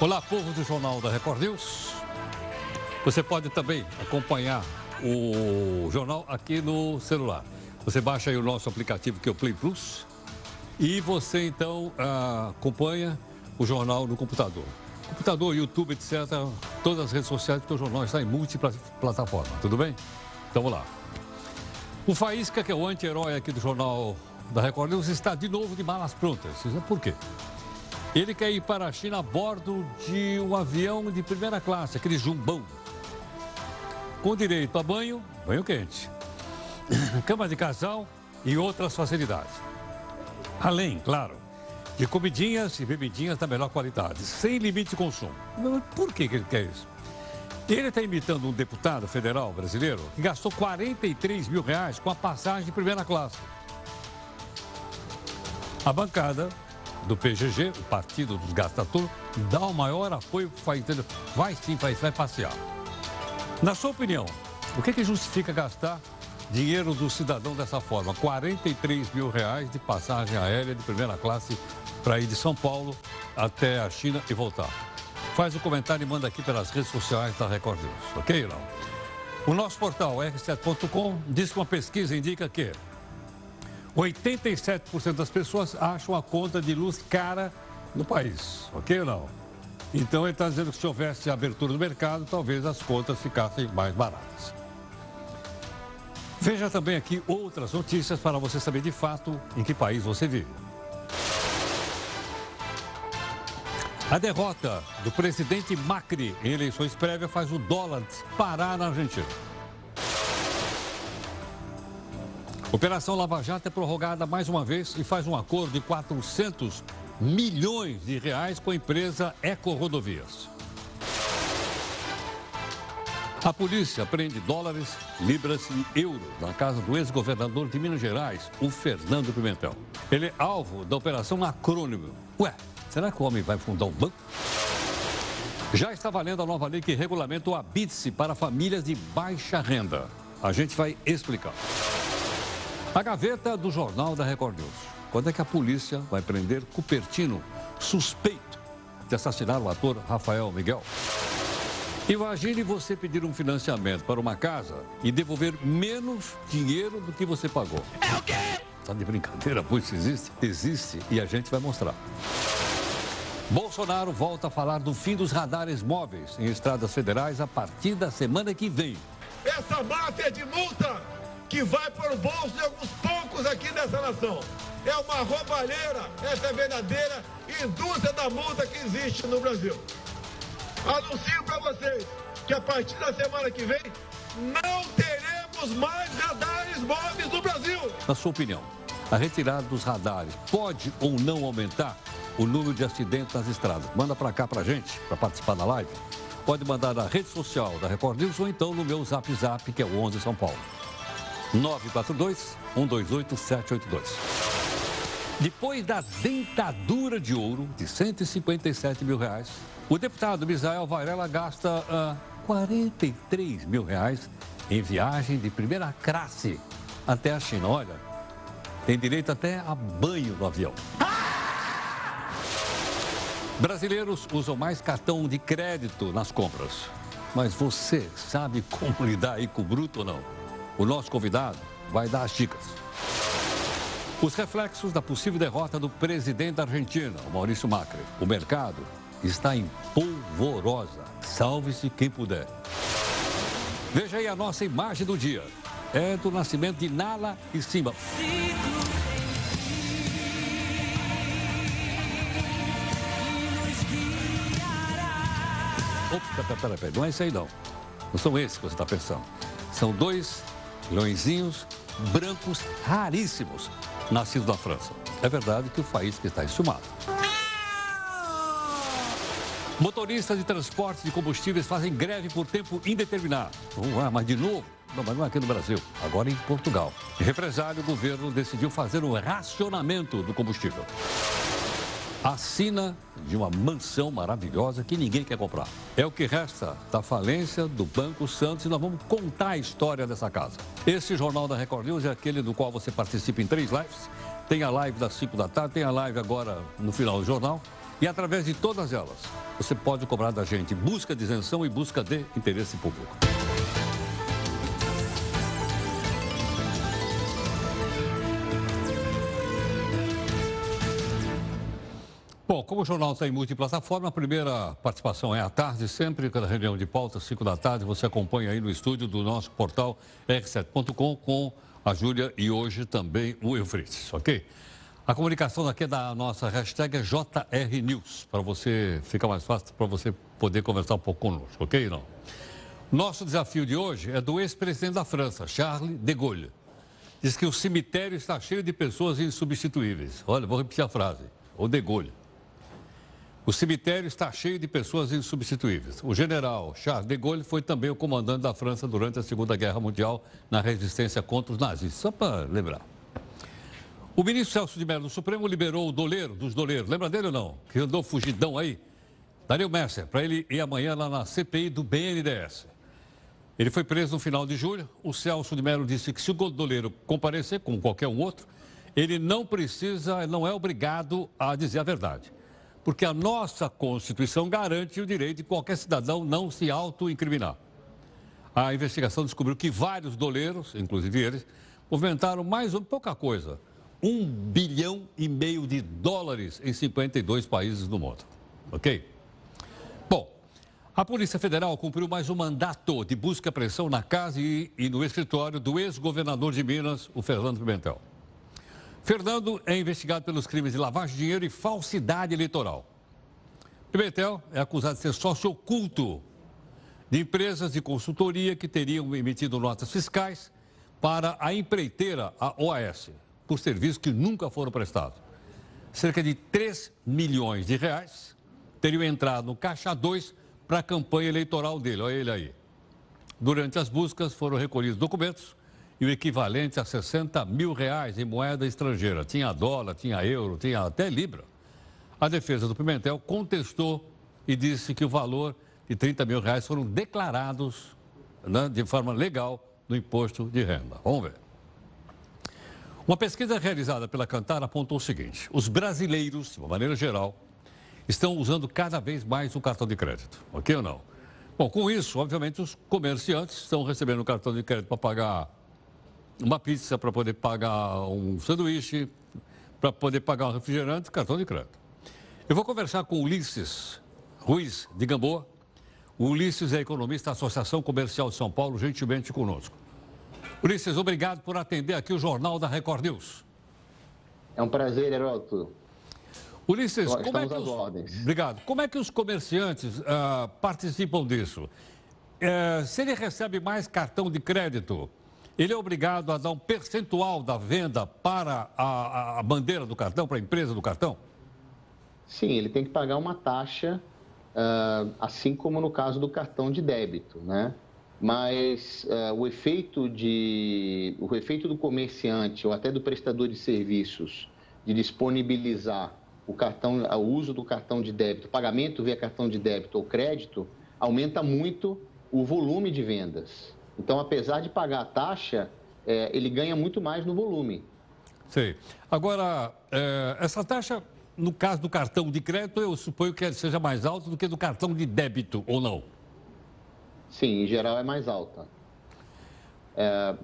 Olá, povo do Jornal da Record News. Você pode também acompanhar o jornal aqui no celular. Você baixa aí o nosso aplicativo que é o Play Plus e você então acompanha o jornal no computador. Computador, YouTube, etc. Todas as redes sociais, porque o jornal está em múltiplas plataformas. Tudo bem? Então vamos lá. O Faísca, que é o anti-herói aqui do jornal da Record News, está de novo de malas prontas. Por quê? Ele quer ir para a China a bordo de um avião de primeira classe, aquele jumbão. Com direito a banho, banho quente, cama de casal e outras facilidades. Além, claro, de comidinhas e bebidinhas da melhor qualidade, sem limite de consumo. Por que ele quer isso? Ele está imitando um deputado federal brasileiro que gastou 43 mil reais com a passagem de primeira classe. A bancada do PGG, o Partido dos Gastadores, dá o maior apoio para o país. Vai sim, vai, vai passear. Na sua opinião, o que, que justifica gastar dinheiro do cidadão dessa forma? 43 mil reais de passagem aérea de primeira classe para ir de São Paulo até a China e voltar. Faz o um comentário e manda aqui pelas redes sociais da Record News, ok, não? O nosso portal r7.com diz que uma pesquisa indica que 87% das pessoas acham a conta de luz cara no país, ok ou não? Então ele está dizendo que se houvesse abertura do mercado, talvez as contas ficassem mais baratas. Veja também aqui outras notícias para você saber de fato em que país você vive. A derrota do presidente Macri em eleições prévias faz o dólar disparar na Argentina. Operação Lava Jato é prorrogada mais uma vez e faz um acordo de 400 milhões de reais com a empresa Eco Rodovias. A polícia prende dólares, libras e euros na casa do ex-governador de Minas Gerais, o Fernando Pimentel. Ele é alvo da Operação Acrônimo. Ué, será que o homem vai fundar um banco? Já está valendo a nova lei que regulamenta o habite para famílias de baixa renda. A gente vai explicar. A gaveta do Jornal da Record News. Quando é que a polícia vai prender Cupertino, suspeito de assassinar o ator Rafael Miguel? Imagine você pedir um financiamento para uma casa e devolver menos dinheiro do que você pagou. É o quê? Tá de brincadeira, pois existe? Existe e a gente vai mostrar. Bolsonaro volta a falar do fim dos radares móveis em estradas federais a partir da semana que vem. Essa máfia de multa que vai para o bolso de alguns poucos aqui dessa nação. É uma roubalheira, essa é a verdadeira indústria da multa que existe no Brasil. Anuncio para vocês que a partir da semana que vem não teremos mais radares móveis no Brasil. Na sua opinião, a retirada dos radares pode ou não aumentar o número de acidentes nas estradas? Manda para cá para gente, para participar da live. Pode mandar na rede social da Record News ou então no meu Zap Zap, que é o 11 São Paulo. 942 128 782. Depois da dentadura de ouro de 157 mil reais, o deputado Misael Varela gasta ah, 43 mil reais em viagem de primeira classe até a China. Olha, tem direito até a banho no avião. Brasileiros usam mais cartão de crédito nas compras. Mas você sabe como lidar aí com o bruto ou não? O nosso convidado vai dar as dicas. Os reflexos da possível derrota do presidente da Argentina, Maurício Macri. O mercado está em polvorosa. Salve-se quem puder. Veja aí a nossa imagem do dia. É do nascimento de Nala e Simba. Opa, pera, pera, pera, não é isso aí não. Não são esses que você está pensando. São dois leõezinhos brancos raríssimos, nascidos na França. É verdade que o que está estimado. Motoristas de transporte de combustíveis fazem greve por tempo indeterminado. Ah, mas de novo? Não, mas não é aqui no Brasil, agora em Portugal. Em represália, o governo decidiu fazer um racionamento do combustível assina de uma mansão maravilhosa que ninguém quer comprar. É o que resta da falência do Banco Santos e nós vamos contar a história dessa casa. Esse Jornal da Record News é aquele do qual você participa em três lives tem a live das 5 da tarde, tem a live agora no final do jornal. E através de todas elas, você pode cobrar da gente busca de isenção e busca de interesse público. Bom, como o jornal está em multiplataforma, a primeira participação é à tarde, sempre cada reunião de pauta, 5 da tarde, você acompanha aí no estúdio do nosso portal r7.com com a Júlia e hoje também o Eufrites, ok? A comunicação aqui é da nossa hashtag é JRNews, para você ficar mais fácil, para você poder conversar um pouco conosco, ok? Não? Nosso desafio de hoje é do ex-presidente da França, Charles de Gaulle. Diz que o cemitério está cheio de pessoas insubstituíveis. Olha, vou repetir a frase. O de Gaulle. O cemitério está cheio de pessoas insubstituíveis. O general Charles de Gaulle foi também o comandante da França durante a Segunda Guerra Mundial na resistência contra os nazis. Só para lembrar. O ministro Celso de Mello do Supremo liberou o doleiro dos doleiros. Lembra dele ou não? Que andou fugidão aí. Dario Messer, para ele ir amanhã lá na CPI do BNDES. Ele foi preso no final de julho. O Celso de Mello disse que se o doleiro comparecer, como qualquer um outro, ele não precisa, não é obrigado a dizer a verdade porque a nossa Constituição garante o direito de qualquer cidadão não se auto-incriminar. A investigação descobriu que vários doleiros, inclusive eles, movimentaram mais ou pouca coisa, um bilhão e meio de dólares em 52 países do mundo. Ok? Bom, a Polícia Federal cumpriu mais um mandato de busca e apreensão na casa e, e no escritório do ex-governador de Minas, o Fernando Pimentel. Fernando é investigado pelos crimes de lavagem de dinheiro e falsidade eleitoral. Pimentel é acusado de ser sócio oculto de empresas de consultoria que teriam emitido notas fiscais para a empreiteira, a OAS, por serviços que nunca foram prestados. Cerca de 3 milhões de reais teriam entrado no Caixa 2 para a campanha eleitoral dele. Olha ele aí. Durante as buscas foram recolhidos documentos e o equivalente a 60 mil reais em moeda estrangeira. Tinha dólar, tinha euro, tinha até libra. A defesa do Pimentel contestou e disse que o valor de 30 mil reais foram declarados né, de forma legal no imposto de renda. Vamos ver. Uma pesquisa realizada pela Cantar apontou o seguinte: os brasileiros, de uma maneira geral, estão usando cada vez mais o cartão de crédito. Ok ou não? Bom, com isso, obviamente, os comerciantes estão recebendo o cartão de crédito para pagar uma pizza para poder pagar um sanduíche, para poder pagar um refrigerante, cartão de crédito. Eu vou conversar com Ulisses Ruiz de Gamboa. O Ulisses é economista da Associação Comercial de São Paulo, gentilmente conosco. Ulisses, obrigado por atender aqui o Jornal da Record News. É um prazer, Heroto. Ulisses, como é que os... Obrigado. Como é que os comerciantes uh, participam disso? Uh, se ele recebe mais cartão de crédito, ele é obrigado a dar um percentual da venda para a, a bandeira do cartão, para a empresa do cartão? Sim, ele tem que pagar uma taxa, uh, assim como no caso do cartão de débito, né? Mas uh, o, efeito de, o efeito do comerciante ou até do prestador de serviços de disponibilizar o cartão, o uso do cartão de débito, pagamento via cartão de débito ou crédito, aumenta muito o volume de vendas. Então, apesar de pagar a taxa, é, ele ganha muito mais no volume. Sei. Agora, é, essa taxa, no caso do cartão de crédito, eu suponho que seja mais alta do que do cartão de débito, ou não? Sim, em geral é mais alta. É,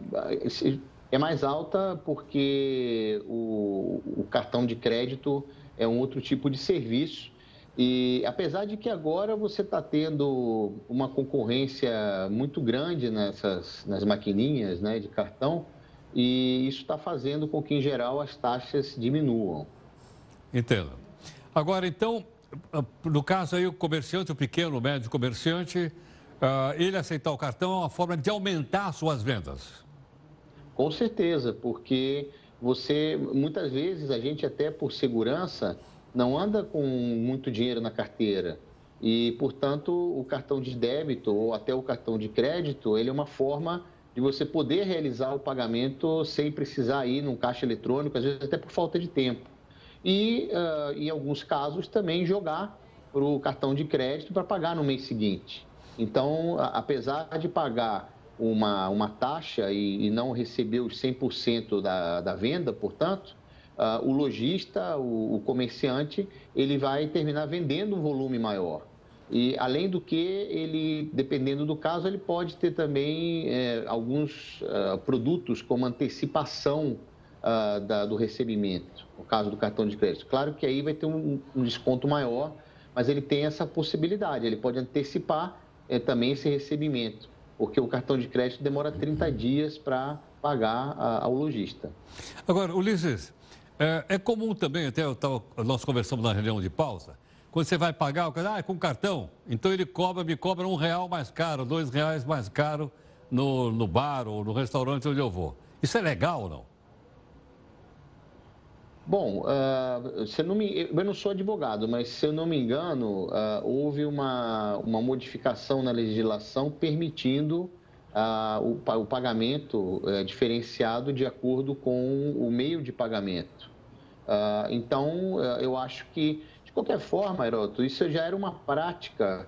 é mais alta porque o, o cartão de crédito é um outro tipo de serviço e apesar de que agora você está tendo uma concorrência muito grande nessas nas maquininhas né, de cartão, e isso está fazendo com que, em geral, as taxas diminuam. Entendo. Agora, então, no caso aí, o comerciante, o pequeno, o médio comerciante, uh, ele aceitar o cartão é uma forma de aumentar suas vendas. Com certeza, porque você, muitas vezes, a gente até por segurança não anda com muito dinheiro na carteira e, portanto, o cartão de débito ou até o cartão de crédito, ele é uma forma de você poder realizar o pagamento sem precisar ir num caixa eletrônico, às vezes até por falta de tempo. E, uh, em alguns casos, também jogar para o cartão de crédito para pagar no mês seguinte. Então, apesar de pagar uma, uma taxa e, e não receber os 100% da, da venda, portanto, uh, o lojista, o, o, comerciante, ele vai terminar vendendo um volume maior. E, além do que, ele, dependendo do caso, ele pode ter também é, alguns uh, produtos como antecipação uh, da, do recebimento, no caso do cartão de crédito. Claro que aí vai ter um, um desconto maior, mas ele tem essa possibilidade, ele pode antecipar é, também esse recebimento, porque o cartão de crédito demora 30 dias para pagar a, ao lojista. Agora, Ulisses, é, é comum também, até tava, nós conversamos na reunião de pausa, quando você vai pagar, o cara, ah, é com cartão. Então ele cobra, me cobra um real mais caro, dois reais mais caro no, no bar ou no restaurante onde eu vou. Isso é legal ou não? Bom, uh, se eu, não me, eu não sou advogado, mas se eu não me engano, uh, houve uma, uma modificação na legislação permitindo uh, o, o, pagamento uh, diferenciado de acordo com o meio de pagamento. Uh, então, eu acho que, de qualquer forma, Heroto, isso já era uma prática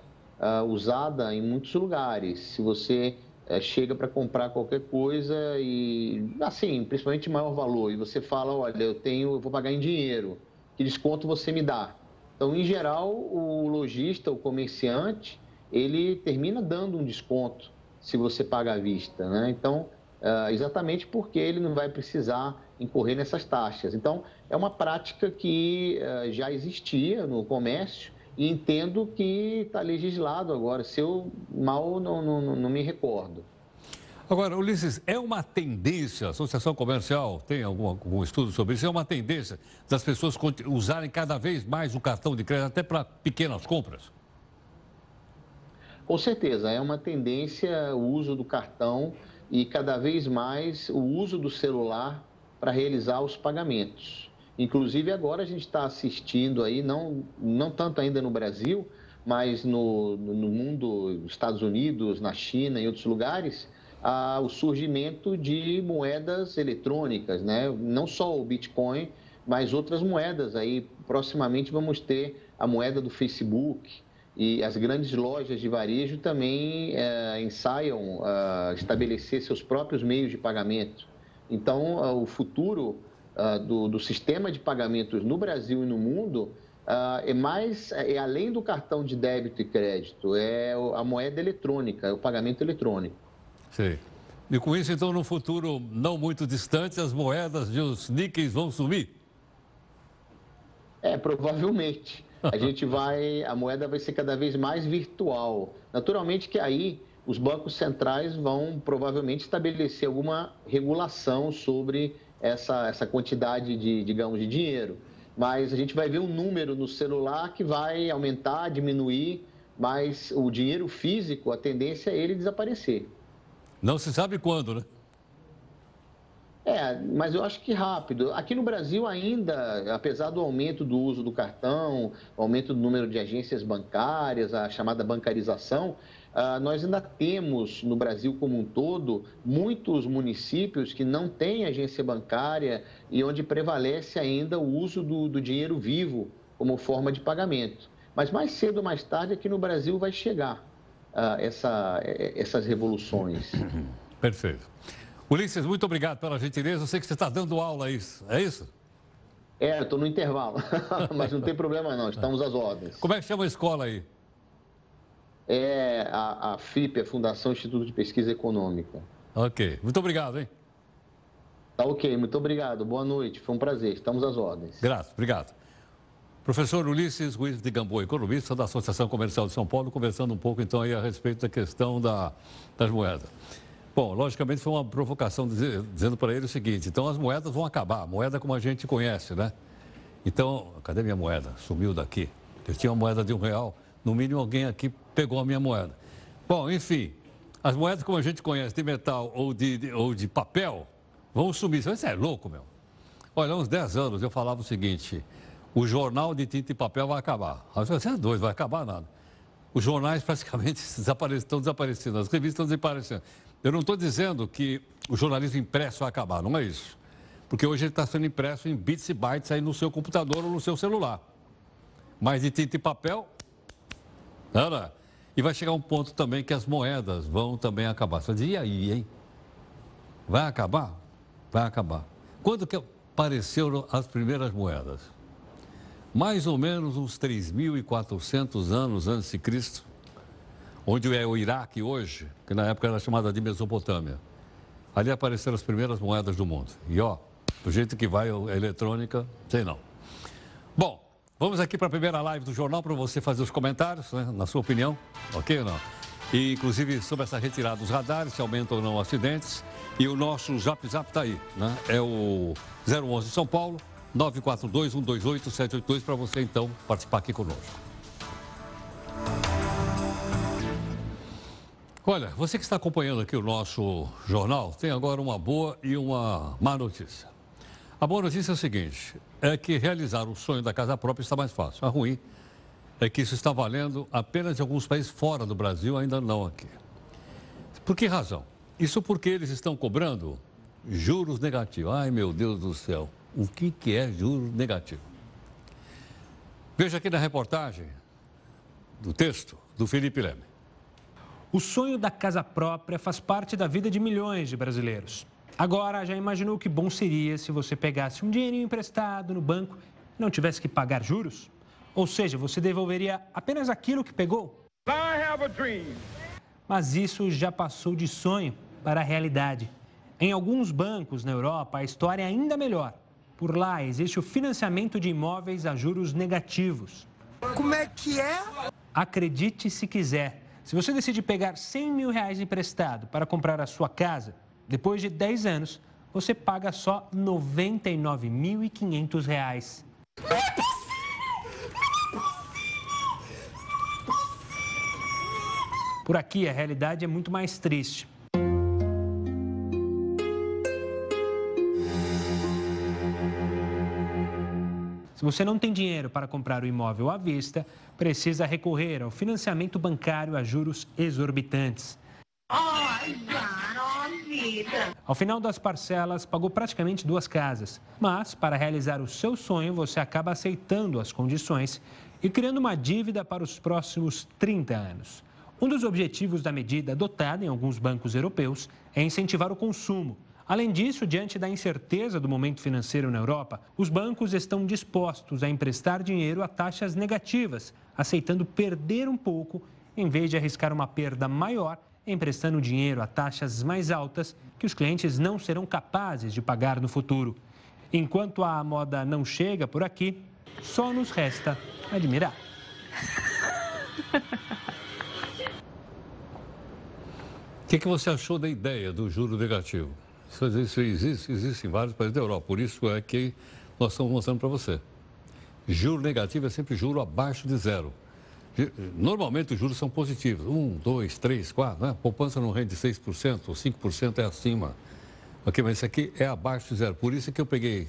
usada em muitos lugares. Se você chega para comprar qualquer coisa e, assim, principalmente maior valor, e você fala, olha, eu tenho, eu vou pagar em dinheiro, que desconto você me dá? Então, em geral, o lojista, o comerciante, ele termina dando um desconto se você paga à vista. Né? Então, uh, exatamente porque ele não vai precisar incorrer nessas taxas. Então, é uma prática que uh, já existia no comércio e entendo que está legislado agora. Se eu mal não, não, não me recordo. Agora, Ulisses, é uma tendência, a Associação Comercial tem algum, algum, estudo sobre isso, é uma tendência das pessoas usarem cada vez mais o cartão de crédito até para pequenas compras? Com certeza, é uma tendência o uso do cartão e cada vez mais o uso do celular para realizar os pagamentos. Inclusive agora a gente está assistindo aí, não, não tanto ainda no Brasil, mas no, no mundo, Estados Unidos, na China e outros lugares, a, o surgimento de moedas eletrônicas, né? não só o Bitcoin, mas outras moedas. Aí proximamente vamos ter a moeda do Facebook, e as grandes lojas de varejo também é, ensaiam é, estabelecer seus próprios meios de pagamento. Então, é, o futuro é, do, do, sistema de pagamentos no Brasil e no mundo é mais, é além do cartão de débito e crédito, é a moeda eletrônica, é o pagamento eletrônico. Sim. E com isso, então, no futuro não muito distante, as moedas e os níqueis vão sumir? É, provavelmente a gente vai, a moeda vai ser cada vez mais virtual. Naturalmente que aí os bancos centrais vão provavelmente estabelecer alguma regulação sobre essa, essa quantidade de, digamos, de dinheiro. Mas a gente vai ver um número no celular que vai aumentar, diminuir, mas o dinheiro físico, a tendência é ele desaparecer. Não se sabe quando, né? É, mas eu acho que rápido. Aqui no Brasil ainda, apesar do aumento do uso do cartão, aumento do número de agências bancárias, a chamada bancarização, uh, nós ainda temos no Brasil como um todo muitos municípios que não têm agência bancária e onde prevalece ainda o uso do, do dinheiro vivo como forma de pagamento. Mas mais cedo ou mais tarde aqui no Brasil vai chegar uh, essa, essas revoluções. Perfeito. Ulisses, muito obrigado pela gentileza. Eu sei que você está dando aula, isso? É isso? É, eu estou no intervalo, mas não tem problema não, estamos às ordens. Como é que chama a escola aí? É a, a FIP, a Fundação Instituto de Pesquisa Econômica. Ok, muito obrigado, hein? Tá ok, muito obrigado, boa noite, foi um prazer, estamos às ordens. Graças, obrigado. Professor Ulisses Ruiz de Gamboa, economista da Associação Comercial de São Paulo, conversando um pouco então aí a respeito da questão da, das moedas. Bom, logicamente foi uma provocação dizendo para ele o seguinte: então as moedas vão acabar, moeda como a gente conhece, né? Então, cadê minha moeda? Sumiu daqui. Eu tinha uma moeda de um real, no mínimo alguém aqui pegou a minha moeda. Bom, enfim, as moedas como a gente conhece, de metal ou de, de ou de papel, vão sumir. Você é louco, meu. Olha, há uns 10 anos eu falava o seguinte: o jornal de tinta e papel vai acabar. Você é doido, vai acabar nada. Os jornais praticamente estão desaparecendo, as revistas estão desaparecendo. Eu não estou dizendo que o jornalismo impresso vai acabar, não é isso. Porque hoje ele está sendo impresso em bits e bytes aí no seu computador ou no seu celular. Mas de tinta e papel, nada. E vai chegar um ponto também que as moedas vão também acabar. Você diz, e aí, hein? Vai acabar? Vai acabar. Quando que, apareceram as primeiras moedas? Mais ou menos uns 3.400 anos antes de Cristo, onde é o Iraque hoje, que na época era chamada de Mesopotâmia. Ali apareceram as primeiras moedas do mundo. E ó, do jeito que vai a eletrônica, sei não. Bom, vamos aqui para a primeira live do jornal para você fazer os comentários, né, na sua opinião, ok ou não? E, inclusive, sobre essa retirada dos radares, se aumentam ou não acidentes. E o nosso Zap Zap está aí, né? É o 011 São Paulo, 942-128-782, para você, então, participar aqui conosco. Olha, você que está acompanhando aqui o nosso jornal, tem agora uma boa e uma má notícia. A boa notícia é o seguinte, é que realizar o sonho da casa própria está mais fácil. A ruim é que isso está valendo apenas em alguns países fora do Brasil, ainda não aqui. Por que razão? Isso porque eles estão cobrando juros negativos. Ai, meu Deus do céu, o que, que é juros negativo? Veja aqui na reportagem do texto do Felipe Leme. O sonho da casa própria faz parte da vida de milhões de brasileiros. Agora, já imaginou que bom seria se você pegasse um dinheirinho emprestado no banco e não tivesse que pagar juros? Ou seja, você devolveria apenas aquilo que pegou? Mas isso já passou de sonho para a realidade. Em alguns bancos na Europa, a história é ainda melhor. Por lá existe o financiamento de imóveis a juros negativos. Como é que é? Acredite se quiser. Se você decide pegar 100 mil reais emprestado para comprar a sua casa, depois de 10 anos, você paga só R$ 99.500. Por aqui, a realidade é muito mais triste. Se você não tem dinheiro para comprar o imóvel à vista, precisa recorrer ao financiamento bancário a juros exorbitantes. Ao final das parcelas, pagou praticamente duas casas. Mas, para realizar o seu sonho, você acaba aceitando as condições e criando uma dívida para os próximos 30 anos. Um dos objetivos da medida adotada em alguns bancos europeus é incentivar o consumo. Além disso, diante da incerteza do momento financeiro na Europa, os bancos estão dispostos a emprestar dinheiro a taxas negativas, aceitando perder um pouco em vez de arriscar uma perda maior emprestando dinheiro a taxas mais altas que os clientes não serão capazes de pagar no futuro. Enquanto a moda não chega por aqui, só nos resta admirar. que, que você achou da ideia do juro negativo? Isso, existe, existe em vários países da Europa, por isso é que nós estamos mostrando para você. Juro negativo é sempre juro abaixo de zero. Normalmente os juros são positivos, 1, 2, 3, 4, né? poupança não rende 6%, ou 5% é acima. Ok, mas isso aqui é abaixo de zero. Por isso que eu peguei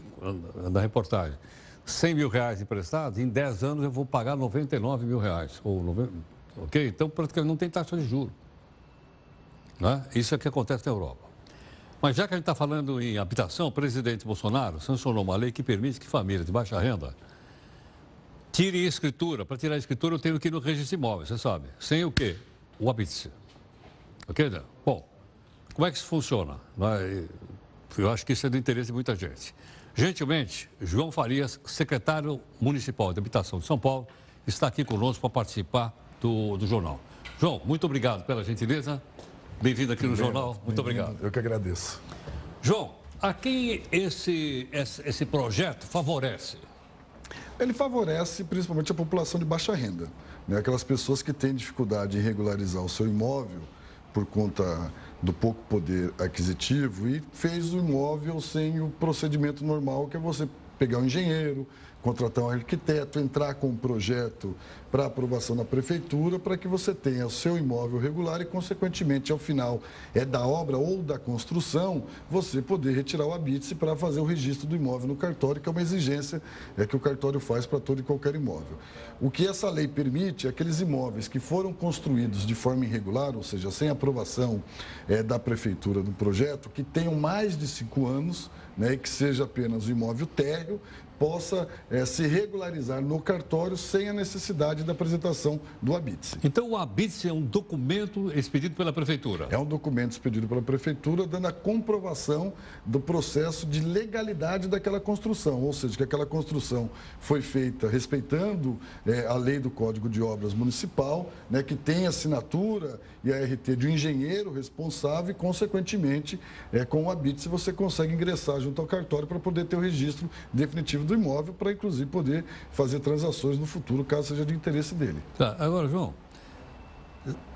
na reportagem 100 mil reais emprestados, em 10 anos eu vou pagar 99 mil reais. Ou 90, ok? Então praticamente não tem taxa de juros. Né? Isso é o que acontece na Europa. Mas já que a gente está falando em habitação, o presidente Bolsonaro sancionou uma lei que permite que famílias de baixa renda tirem escritura. Para tirar a escritura, eu tenho que ir no registro de imóveis, você sabe. Sem o quê? O habite Ok? Bom, como é que isso funciona? Eu acho que isso é do interesse de muita gente. Gentilmente, João Farias, secretário municipal de habitação de São Paulo, está aqui conosco para participar do, do jornal. João, muito obrigado pela gentileza. Bem-vindo aqui no Jornal. Muito obrigado. Eu que agradeço. João, a quem esse, esse, esse projeto favorece? Ele favorece principalmente a população de baixa renda. Né? Aquelas pessoas que têm dificuldade em regularizar o seu imóvel por conta do pouco poder aquisitivo e fez o imóvel sem o procedimento normal, que é você pegar um engenheiro, contratar um arquiteto, entrar com um projeto para aprovação na prefeitura, para que você tenha o seu imóvel regular e, consequentemente, ao final é da obra ou da construção, você poder retirar o habite para fazer o registro do imóvel no cartório, que é uma exigência é, que o cartório faz para todo e qualquer imóvel. O que essa lei permite é aqueles imóveis que foram construídos de forma irregular, ou seja, sem aprovação é, da prefeitura do projeto, que tenham mais de cinco anos, né, que seja apenas o imóvel térreo, possa é, se regularizar no cartório sem a necessidade da apresentação do habite Então, o habite é um documento expedido pela Prefeitura? É um documento expedido pela Prefeitura dando a comprovação do processo de legalidade daquela construção, ou seja, que aquela construção foi feita respeitando é, a lei do Código de Obras Municipal, né, que tem assinatura e a RT de um engenheiro responsável e, consequentemente, é, com o habite você consegue ingressar junto ao cartório para poder ter o registro definitivo do imóvel, para inclusive poder fazer transações no futuro, caso seja de interesse dele. Tá, agora, João,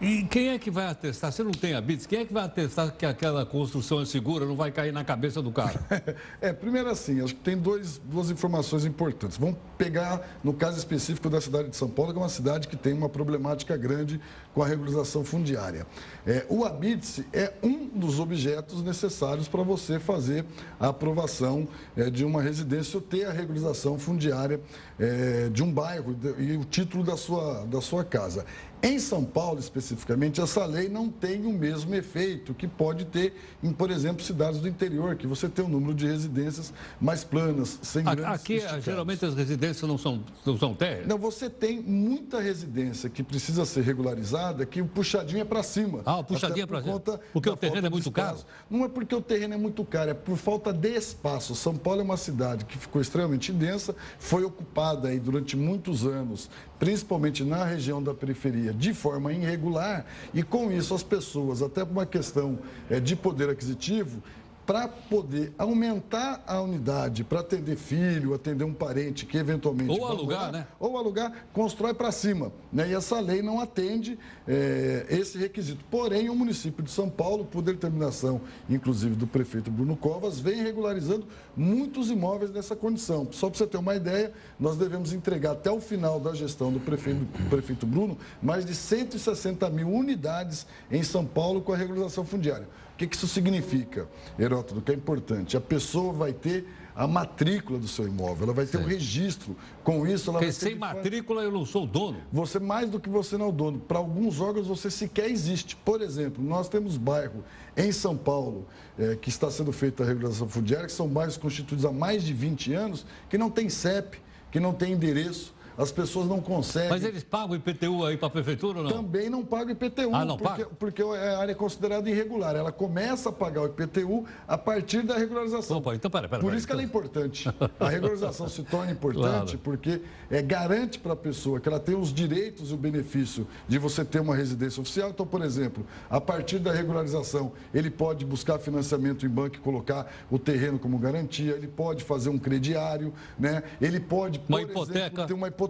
e quem é que vai atestar? Você não tem habites? Quem é que vai atestar que aquela construção é segura, não vai cair na cabeça do cara? é, primeiro assim, acho que tem dois, duas informações importantes. Vamos pegar no caso específico da cidade de São Paulo, que é uma cidade que tem uma problemática grande com a regularização fundiária. É, o habite é um dos objetos necessários para você fazer a aprovação é, de uma residência ou ter a regularização fundiária é, de um bairro e o título da sua, da sua casa. Em São Paulo, especificamente, essa lei não tem o mesmo efeito que pode ter em, por exemplo, cidades do interior, que você tem um número de residências mais planas, sem grandes Aqui, esticados. geralmente, as residências não são, não são terras? Não, você tem muita residência que precisa ser regularizada, que o puxadinho é para cima. Ah, o puxadinho é para cima. Porque o terreno é muito caro? Não é porque o terreno é muito caro, é por falta de espaço. São Paulo é uma cidade que ficou extremamente densa, foi ocupada aí durante muitos anos principalmente na região da periferia, de forma irregular, e com isso as pessoas, até por uma questão é, de poder aquisitivo, para poder aumentar a unidade, para atender filho, atender um parente que eventualmente. Ou alugar, né? Ou alugar, constrói para cima. Né? E essa lei não atende é, esse requisito. Porém, o município de São Paulo, por determinação, inclusive do prefeito Bruno Covas, vem regularizando muitos imóveis nessa condição. Só para você ter uma ideia, nós devemos entregar até o final da gestão do prefeito, do prefeito Bruno mais de 160 mil unidades em São Paulo com a regularização fundiária. O que, que isso significa, Herótodo, que é importante? A pessoa vai ter a matrícula do seu imóvel, ela vai ter o um registro. Com isso, ela Porque vai ter. sem matrícula eu não sou o dono. Você, mais do que você não é o dono, para alguns órgãos você sequer existe. Por exemplo, nós temos bairro em São Paulo é, que está sendo feita a regularização fundiária, que são bairros constituídos há mais de 20 anos, que não tem CEP, que não tem endereço as pessoas não conseguem. Mas eles pagam IPTU aí para a prefeitura ou não? Também não pagam IPTU, ah, não porque, paga? porque a área é considerada irregular. Ela começa a pagar o IPTU a partir da regularização. Opa, então pera, pera, Por pera, isso então... que ela é importante. A regularização se torna importante claro. porque é, garante para a pessoa que ela tem os direitos e o benefício de você ter uma residência oficial. Então, por exemplo, a partir da regularização, ele pode buscar financiamento em banco e colocar o terreno como garantia, ele pode fazer um crediário, né? ele pode, por uma exemplo, hipoteca. ter uma hipoteca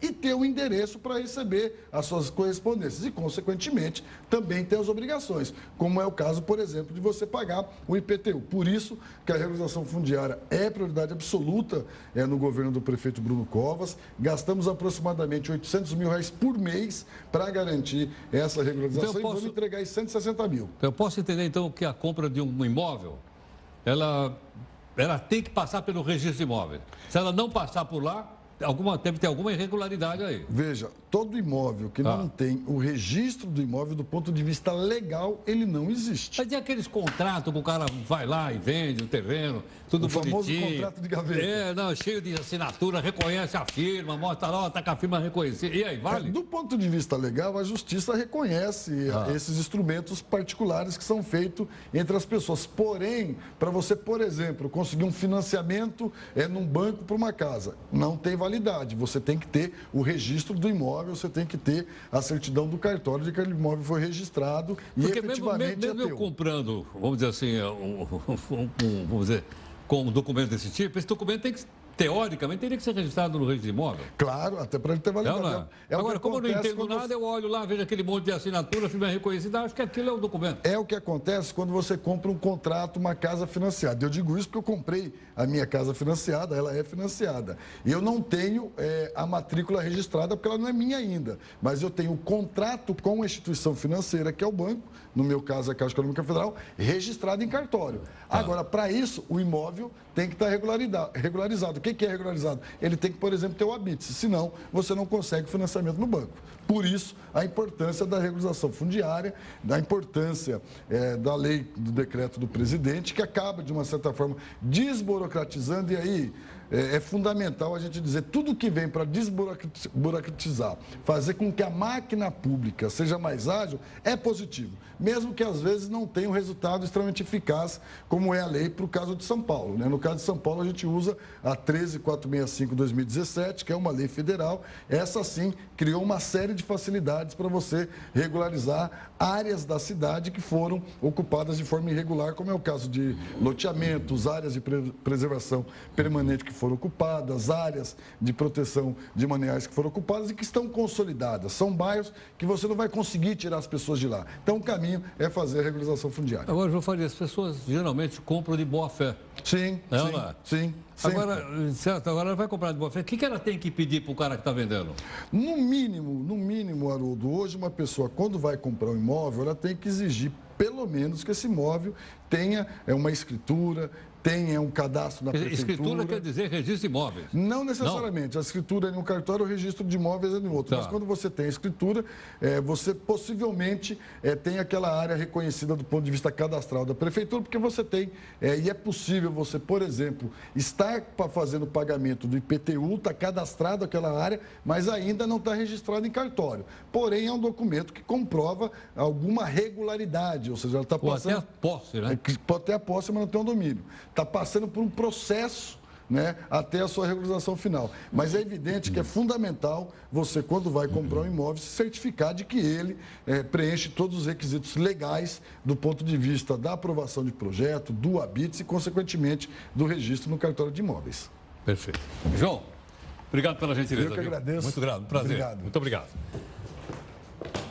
e ter o um endereço para receber as suas correspondências e, consequentemente, também tem as obrigações, como é o caso, por exemplo, de você pagar o IPTU. Por isso que a regularização fundiária é prioridade absoluta é, no governo do prefeito Bruno Covas. Gastamos aproximadamente 800 mil reais por mês para garantir essa regularização então, posso... e vamos entregar 160 mil. Eu posso entender, então, que a compra de um imóvel, ela, ela tem que passar pelo registro de imóvel. Se ela não passar por lá, alguma, deve ter alguma irregularidade aí. Veja, todo imóvel que ah. não tem o registro do imóvel do ponto de vista legal, ele não existe. Mas e aqueles contratos que o cara vai lá e vende o terreno, tudo o bonitinho. famoso contrato de gaveta. É, não, cheio de assinatura, reconhece a firma, mostra lá, está com a firma reconhecida. E aí, vale? É, do ponto de vista legal, a justiça reconhece ah. esses instrumentos particulares que são feitos entre as pessoas. Porém, para você, por exemplo, conseguir um financiamento é, num banco para uma casa, não tem validade. Você tem que ter o registro do imóvel, você tem que ter a certidão do cartório de que aquele imóvel foi registrado e Porque efetivamente mesmo, mesmo, mesmo é eu comprando, vamos dizer assim, um, um, um, vamos dizer, com um documento desse tipo, esse documento tem que teoricamente, teria que ser registrado no registro de imóvel. Claro, até para ele ter validade. Não, não. É Agora, como eu não entendo nada, eu olho lá, vejo aquele monte de assinatura, firma reconhecida, acho que aquilo é o documento. É o que acontece quando você compra um contrato, uma casa financiada. Eu digo isso porque eu comprei a minha casa financiada, ela é financiada. E eu não tenho é, a matrícula registrada porque ela não é minha ainda. Mas eu tenho o um contrato com a instituição financeira, que é o banco, no meu caso a Caixa Econômica Federal, registrado em cartório. Ah. Agora, para isso, o imóvel tem que estar regularizado. O que é regularizado? Ele tem que, por exemplo, ter o habite, senão você não consegue financiamento no banco. Por isso, a importância da regularização fundiária, da importância é, da lei do decreto do presidente, que acaba, de uma certa forma, desburocratizando. E aí, é, é fundamental a gente dizer tudo que vem para desburocratizar, fazer com que a máquina pública seja mais ágil, é positivo, mesmo que às vezes não tenha um resultado extremamente eficaz, como é a lei para o caso de São Paulo. Né? No caso de São Paulo, a gente usa a 13465-2017, que é uma lei federal. Essa sim criou uma série de facilidades para você regularizar áreas da cidade que foram ocupadas de forma irregular, como é o caso de loteamentos, áreas de preservação permanente que foram ocupadas, áreas de proteção de maneais que foram ocupadas e que estão consolidadas. São bairros que você não vai conseguir tirar as pessoas de lá. Então, o caminho é fazer a regularização fundiária. Agora, João Faria, as pessoas geralmente compram de boa fé. Sim, é sim, é? sim. Agora, certo, agora ela vai comprar de boa fé. O que, que ela tem que pedir para o cara que está vendendo? No mínimo, no mínimo, Haroldo, hoje uma pessoa, quando vai comprar um imóvel, ela tem que exigir pelo menos que esse imóvel tenha é, uma escritura, tenha um cadastro na prefeitura. Escritura quer dizer registro de imóveis? Não necessariamente. Não. A escritura é em um cartório, o registro de imóveis é em outro. Tá. Mas quando você tem a escritura, é, você possivelmente é, tem aquela área reconhecida do ponto de vista cadastral da prefeitura, porque você tem, é, e é possível você, por exemplo, estar fazendo o pagamento do IPTU, está cadastrado aquela área, mas ainda não está registrado em cartório. Porém, é um documento que comprova alguma regularidade, ou seja, ela está passando... Pode ter a posse, né? É, pode ter a posse, mas não tem um domínio está passando por um processo né, até a sua regularização final. Mas é evidente que é fundamental você, quando vai comprar um imóvel, se certificar de que ele é, preenche todos os requisitos legais do ponto de vista da aprovação de projeto, do habite e, consequentemente, do registro no cartório de imóveis. Perfeito. João, obrigado pela gentileza. Eu que agradeço. Muito grato, prazer. Obrigado. Muito obrigado.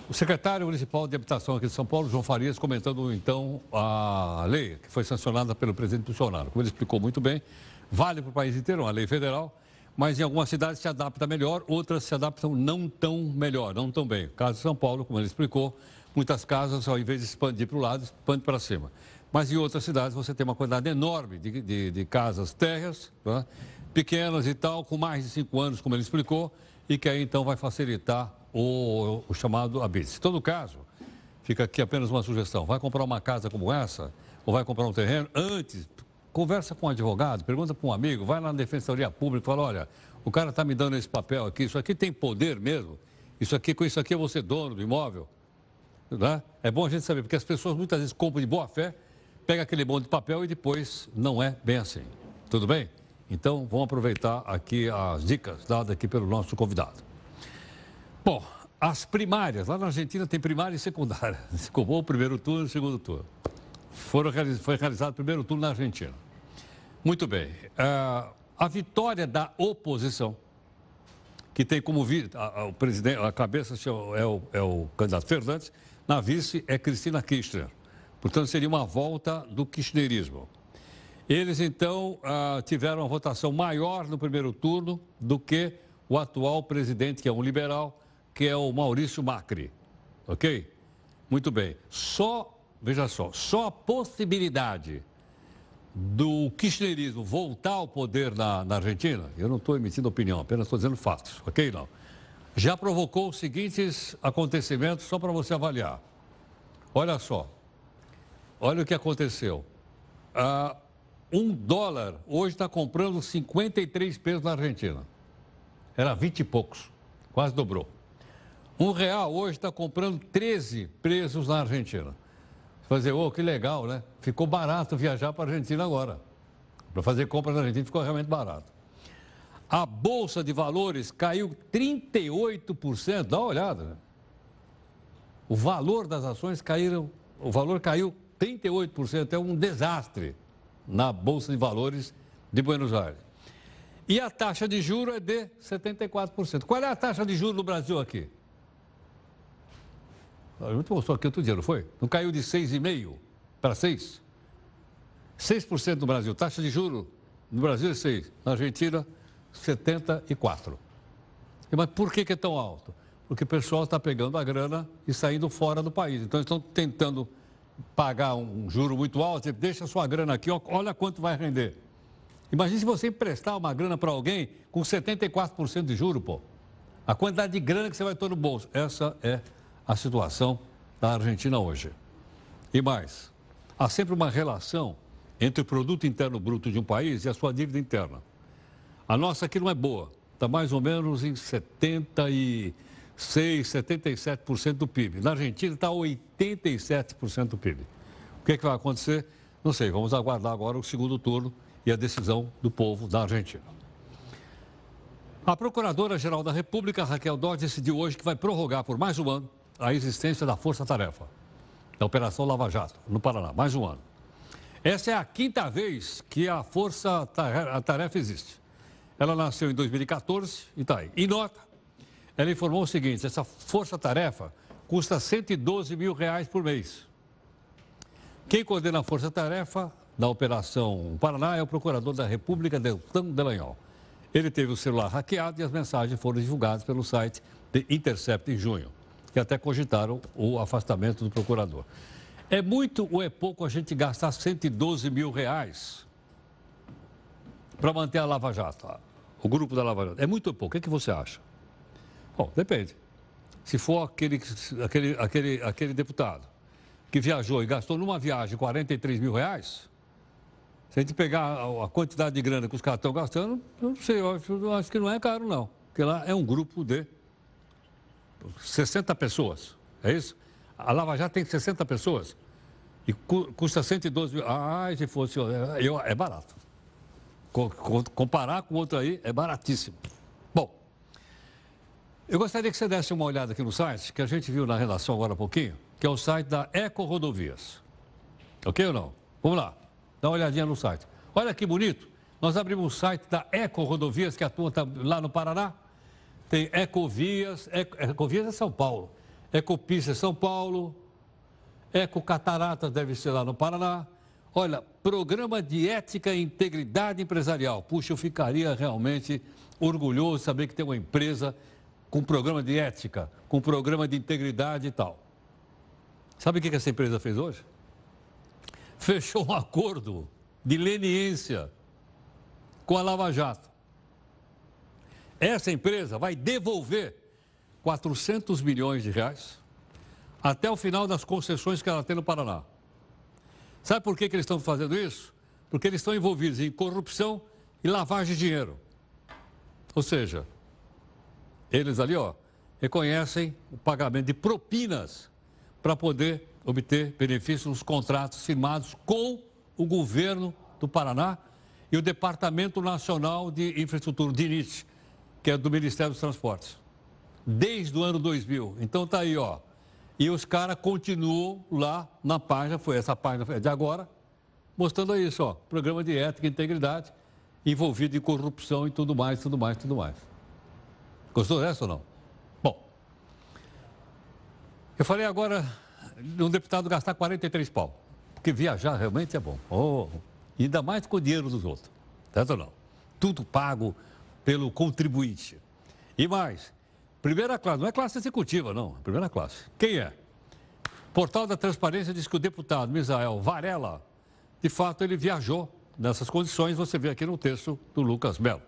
O secretário municipal de habitação aqui de São Paulo, João Farias, comentando então a lei que foi sancionada pelo presidente Bolsonaro. Como ele explicou muito bem, vale para o país inteiro, uma lei federal, mas em algumas cidades se adapta melhor, outras se adaptam não tão melhor, não tão bem. Caso de São Paulo, como ele explicou, muitas casas, ao invés de expandir para o lado, expande para cima. Mas em outras cidades você tem uma quantidade enorme de, de, de casas térreas, né? pequenas e tal, com mais de cinco anos, como ele explicou, e que aí então vai facilitar o, o chamado habite. Em todo caso, fica aqui apenas uma sugestão. Vai comprar uma casa como essa, ou vai comprar um terreno, antes, conversa com um advogado, pergunta para um amigo, vai lá na Defensoria Pública e fala, olha, o cara está me dando esse papel aqui, isso aqui tem poder mesmo? Isso aqui, com isso aqui eu vou ser dono do imóvel? Né? É bom a gente saber, porque as pessoas muitas vezes compram de boa fé, pega aquele bom de papel e depois não é bem assim. Tudo bem? Então, vamos aproveitar aqui as dicas dadas aqui pelo nosso convidado. Bom, as primárias, lá na Argentina tem primária e secundária. Se comprou o primeiro turno e o segundo turno. Foram, foi realizado o primeiro turno na Argentina. Muito bem. Uh, a vitória da oposição, que tem como vice, a, a, presidente, a cabeça é o, é o candidato Fernandes, na vice é Cristina Kirchner. Portanto, seria uma volta do kirchnerismo. Eles, então, uh, tiveram uma votação maior no primeiro turno do que o atual presidente, que é um liberal, que é o Maurício Macri. Ok? Muito bem. Só, veja só, só a possibilidade do kirchnerismo voltar ao poder na, na Argentina, eu não estou emitindo opinião, apenas estou dizendo fatos, ok? Não. Já provocou os seguintes acontecimentos, só para você avaliar. Olha só. Olha o que aconteceu. Ah, um dólar hoje está comprando 53 pesos na Argentina. Era 20 e poucos, quase dobrou. Um real hoje está comprando 13 presos na Argentina. Fazer, ô, oh, que legal, né? Ficou barato viajar para a Argentina agora. Para fazer compras na Argentina ficou realmente barato. A Bolsa de Valores caiu 38%, dá uma olhada. Né? O valor das ações caíram, o valor caiu 38%, é um desastre na Bolsa de Valores de Buenos Aires. E a taxa de juro é de 74%. Qual é a taxa de juro no Brasil aqui? A gente mostrou aqui outro dia, não foi? Não caiu de 6,5% para 6%? 6% no Brasil. Taxa de juro no Brasil é 6%. Na Argentina, 74%. Mas por que, que é tão alto? Porque o pessoal está pegando a grana e saindo fora do país. Então, estão tentando pagar um juro muito alto. Deixa sua grana aqui, olha quanto vai render. Imagine se você emprestar uma grana para alguém com 74% de juro, pô. A quantidade de grana que você vai ter no bolso. Essa é a situação da Argentina hoje. E mais, há sempre uma relação entre o produto interno bruto de um país e a sua dívida interna. A nossa aqui não é boa. Está mais ou menos em 76, 77% do PIB. Na Argentina está 87% do PIB. O que, é que vai acontecer? Não sei. Vamos aguardar agora o segundo turno e a decisão do povo da Argentina. A Procuradora-Geral da República, Raquel Dodge, decidiu hoje que vai prorrogar por mais um ano a existência da Força Tarefa, da Operação Lava Jato, no Paraná. Mais um ano. Essa é a quinta vez que a Força Tarefa existe. Ela nasceu em 2014 e está aí. E nota, ela informou o seguinte: essa força-tarefa custa 112 mil reais por mês. Quem coordena a força-tarefa da Operação Paraná é o procurador da República, Deltan Delanhol. Ele teve o celular hackeado e as mensagens foram divulgadas pelo site de Intercept em junho, que até cogitaram o afastamento do procurador. É muito ou é pouco a gente gastar 112 mil reais para manter a Lava Jato? o grupo da Lava Jato. É muito pouco. O que, é que você acha? Bom, depende. Se for aquele, aquele, aquele, aquele deputado que viajou e gastou numa viagem 43 mil reais, se a gente pegar a quantidade de grana que os caras estão gastando, não sei, eu acho, eu acho que não é caro, não. Porque lá é um grupo de 60 pessoas. É isso? A Lava Jato tem 60 pessoas e custa 112 mil. Ah, se fosse. É, é barato comparar com outro aí é baratíssimo. Bom, eu gostaria que você desse uma olhada aqui no site, que a gente viu na redação agora há pouquinho, que é o site da Eco Rodovias. Ok ou não? Vamos lá, dá uma olhadinha no site. Olha que bonito, nós abrimos o site da Eco Rodovias, que atua lá no Paraná. Tem Ecovias, Eco, Ecovias é São Paulo, Ecopista é São Paulo, Eco Cataratas deve ser lá no Paraná. Olha, programa de ética e integridade empresarial. Puxa, eu ficaria realmente orgulhoso de saber que tem uma empresa com programa de ética, com programa de integridade e tal. Sabe o que essa empresa fez hoje? Fechou um acordo de leniência com a Lava Jato. Essa empresa vai devolver 400 milhões de reais até o final das concessões que ela tem no Paraná. Sabe por que, que eles estão fazendo isso? Porque eles estão envolvidos em corrupção e lavagem de dinheiro. Ou seja, eles ali, ó, reconhecem o pagamento de propinas para poder obter benefícios nos contratos firmados com o governo do Paraná e o Departamento Nacional de Infraestrutura, DINIT, que é do Ministério dos Transportes. Desde o ano 2000. Então tá aí, ó. E os caras continuam lá na página, foi essa página de agora, mostrando isso, ó, programa de ética e integridade, envolvido em corrupção e tudo mais, tudo mais, tudo mais. Gostou dessa ou não? Bom, eu falei agora de um deputado gastar 43 pau, porque viajar realmente é bom. Oh, ainda mais com o dinheiro dos outros, certo ou não? Tudo pago pelo contribuinte. E mais, Primeira classe, não é classe executiva, não. Primeira classe. Quem é? Portal da Transparência diz que o deputado Misael Varela, de fato, ele viajou nessas condições, você vê aqui no texto do Lucas Melo.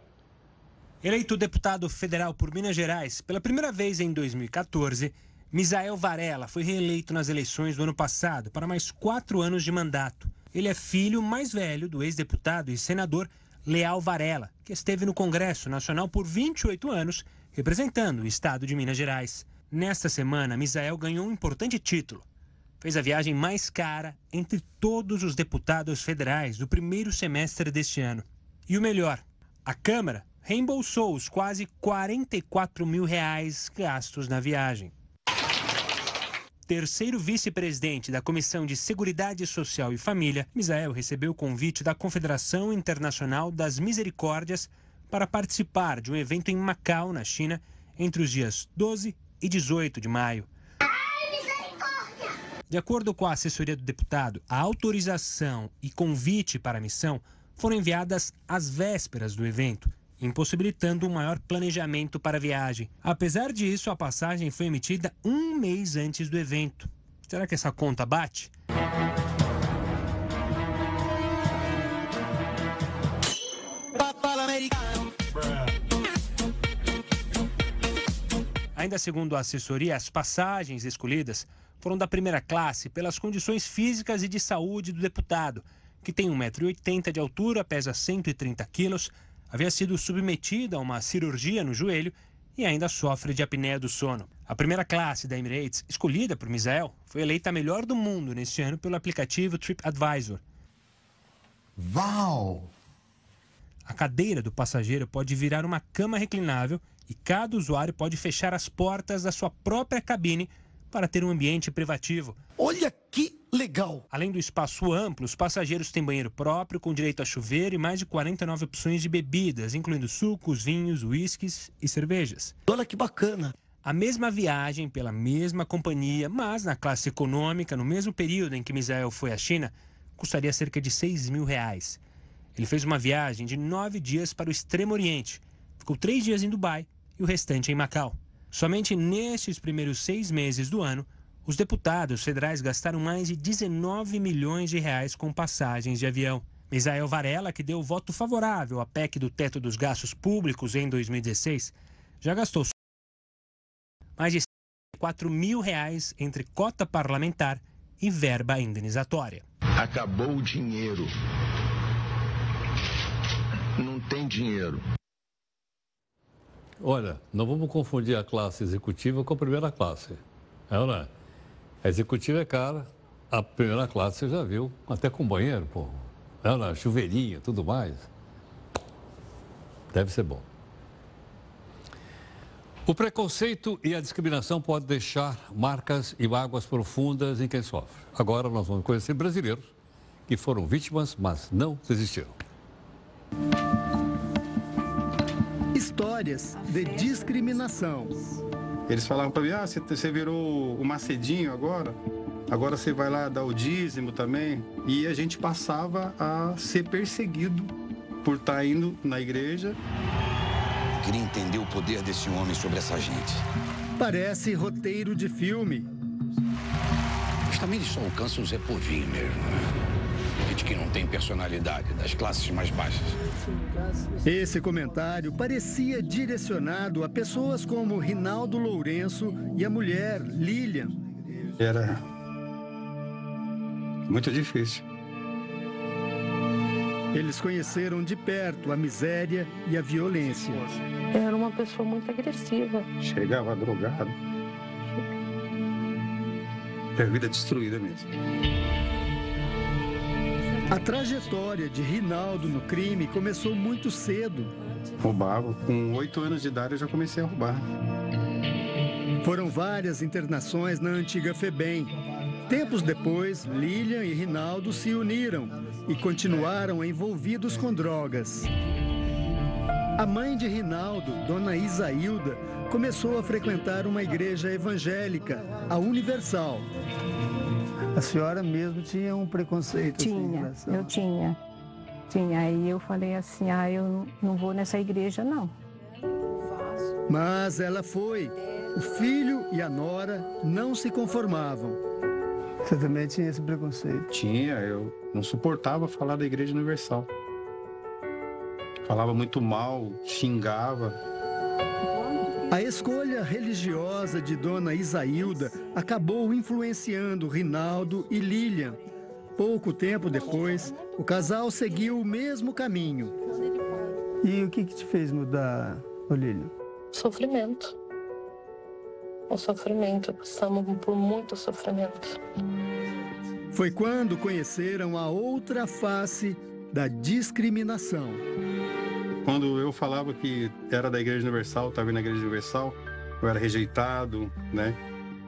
Eleito deputado federal por Minas Gerais pela primeira vez em 2014, Misael Varela foi reeleito nas eleições do ano passado para mais quatro anos de mandato. Ele é filho mais velho do ex-deputado e senador Leal Varela, que esteve no Congresso Nacional por 28 anos representando o estado de Minas Gerais. Nesta semana, Misael ganhou um importante título. Fez a viagem mais cara entre todos os deputados federais do primeiro semestre deste ano. E o melhor, a Câmara reembolsou os quase 44 mil reais gastos na viagem. Terceiro vice-presidente da Comissão de Seguridade Social e Família, Misael recebeu o convite da Confederação Internacional das Misericórdias para participar de um evento em Macau, na China, entre os dias 12 e 18 de maio. De acordo com a assessoria do deputado, a autorização e convite para a missão foram enviadas às vésperas do evento, impossibilitando um maior planejamento para a viagem. Apesar disso, a passagem foi emitida um mês antes do evento. Será que essa conta bate? Ainda segundo a assessoria, as passagens escolhidas foram da primeira classe pelas condições físicas e de saúde do deputado, que tem 1,80m de altura, pesa 130 quilos, havia sido submetida a uma cirurgia no joelho e ainda sofre de apneia do sono. A primeira classe da Emirates, escolhida por Misael, foi eleita a melhor do mundo neste ano pelo aplicativo TripAdvisor. Uau! A cadeira do passageiro pode virar uma cama reclinável e cada usuário pode fechar as portas da sua própria cabine para ter um ambiente privativo. Olha que legal! Além do espaço amplo, os passageiros têm banheiro próprio com direito a chuveiro e mais de 49 opções de bebidas, incluindo sucos, vinhos, uísques e cervejas. Olha que bacana! A mesma viagem pela mesma companhia, mas na classe econômica, no mesmo período em que Misael foi à China, custaria cerca de 6 mil reais. Ele fez uma viagem de nove dias para o Extremo Oriente, ficou três dias em Dubai e o restante em Macau. Somente nestes primeiros seis meses do ano, os deputados federais gastaram mais de 19 milhões de reais com passagens de avião. Misael Varela, que deu voto favorável à PEC do teto dos gastos públicos em 2016, já gastou mais de 4 mil reais entre cota parlamentar e verba indenizatória. Acabou o dinheiro. Não tem dinheiro. Olha, não vamos confundir a classe executiva com a primeira classe. É ou não é? A executiva é cara, a primeira classe você já viu, até com banheiro, pô. É? Chuveirinho, tudo mais. Deve ser bom. O preconceito e a discriminação podem deixar marcas e mágoas profundas em quem sofre. Agora nós vamos conhecer brasileiros que foram vítimas, mas não desistiram. Histórias de discriminação. Eles falavam para mim: ah, você virou o Macedinho agora, agora você vai lá dar o dízimo também. E a gente passava a ser perseguido por estar tá indo na igreja. queria entender o poder desse homem sobre essa gente. Parece roteiro de filme. Mas também só alcança o Zé Povinho mesmo. Né? Gente que não tem personalidade, das classes mais baixas. Esse comentário parecia direcionado a pessoas como Rinaldo Lourenço e a mulher Lilian. Era muito difícil. Eles conheceram de perto a miséria e a violência. Era uma pessoa muito agressiva. Chegava drogado. Ter vida destruída mesmo. A trajetória de Rinaldo no crime começou muito cedo. Roubava. Com oito anos de idade eu já comecei a roubar. Foram várias internações na antiga FEBEM. Tempos depois, Lilian e Rinaldo se uniram e continuaram envolvidos com drogas. A mãe de Rinaldo, Dona Isailda, começou a frequentar uma igreja evangélica, a Universal. A senhora mesmo tinha um preconceito? Tinha, assim, eu tinha. Tinha. Aí eu falei assim, ah, eu não vou nessa igreja, não. Mas ela foi. O filho e a nora não se conformavam. Você também tinha esse preconceito? Tinha, eu não suportava falar da Igreja Universal. Falava muito mal, xingava. A escolha religiosa de Dona Isailda acabou influenciando Rinaldo e Lilian. Pouco tempo depois, o casal seguiu o mesmo caminho. E o que, que te fez mudar, Lilian? Sofrimento. O sofrimento, passamos por muito sofrimento. Foi quando conheceram a outra face da discriminação. Quando eu falava que era da Igreja Universal, estava na Igreja Universal, eu era rejeitado, né?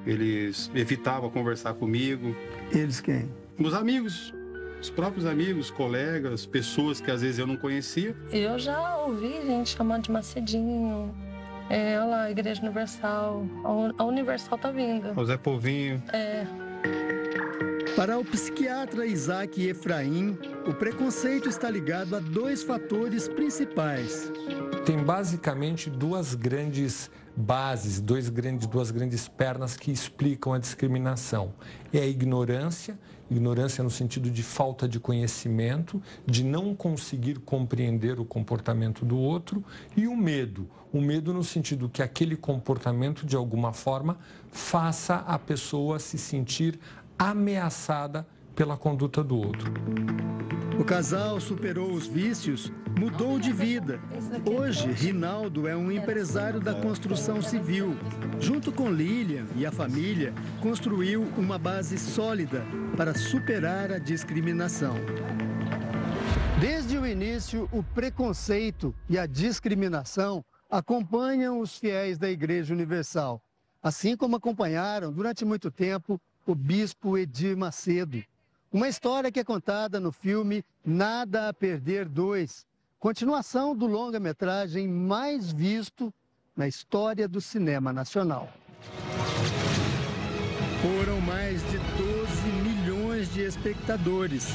Eles evitavam conversar comigo. Eles quem? Os amigos, os próprios amigos, colegas, pessoas que às vezes eu não conhecia. Eu já ouvi gente chamando de Macedinho. É, olha lá, a Igreja Universal. A Universal tá vindo. O Zé Povinho. É. Para o psiquiatra Isaac Efraim, o preconceito está ligado a dois fatores principais. Tem basicamente duas grandes bases, dois grandes, duas grandes pernas que explicam a discriminação. É a ignorância, ignorância no sentido de falta de conhecimento, de não conseguir compreender o comportamento do outro, e o medo. O medo no sentido que aquele comportamento, de alguma forma, faça a pessoa se sentir ameaçada pela conduta do outro. O casal superou os vícios, mudou de vida. Hoje, Rinaldo é um empresário da construção civil. Junto com Lilian e a família, construiu uma base sólida para superar a discriminação. Desde o início, o preconceito e a discriminação acompanham os fiéis da Igreja Universal, assim como acompanharam durante muito tempo o bispo Edir Macedo. Uma história que é contada no filme Nada a Perder 2, continuação do longa-metragem mais visto na história do cinema nacional. Foram mais de 12 milhões de espectadores.